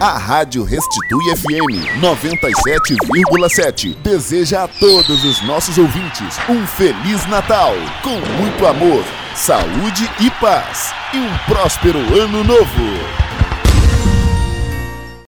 A Rádio Restitui FM 97,7 deseja a todos os nossos ouvintes um Feliz Natal, com muito amor, saúde e paz, e um próspero ano novo.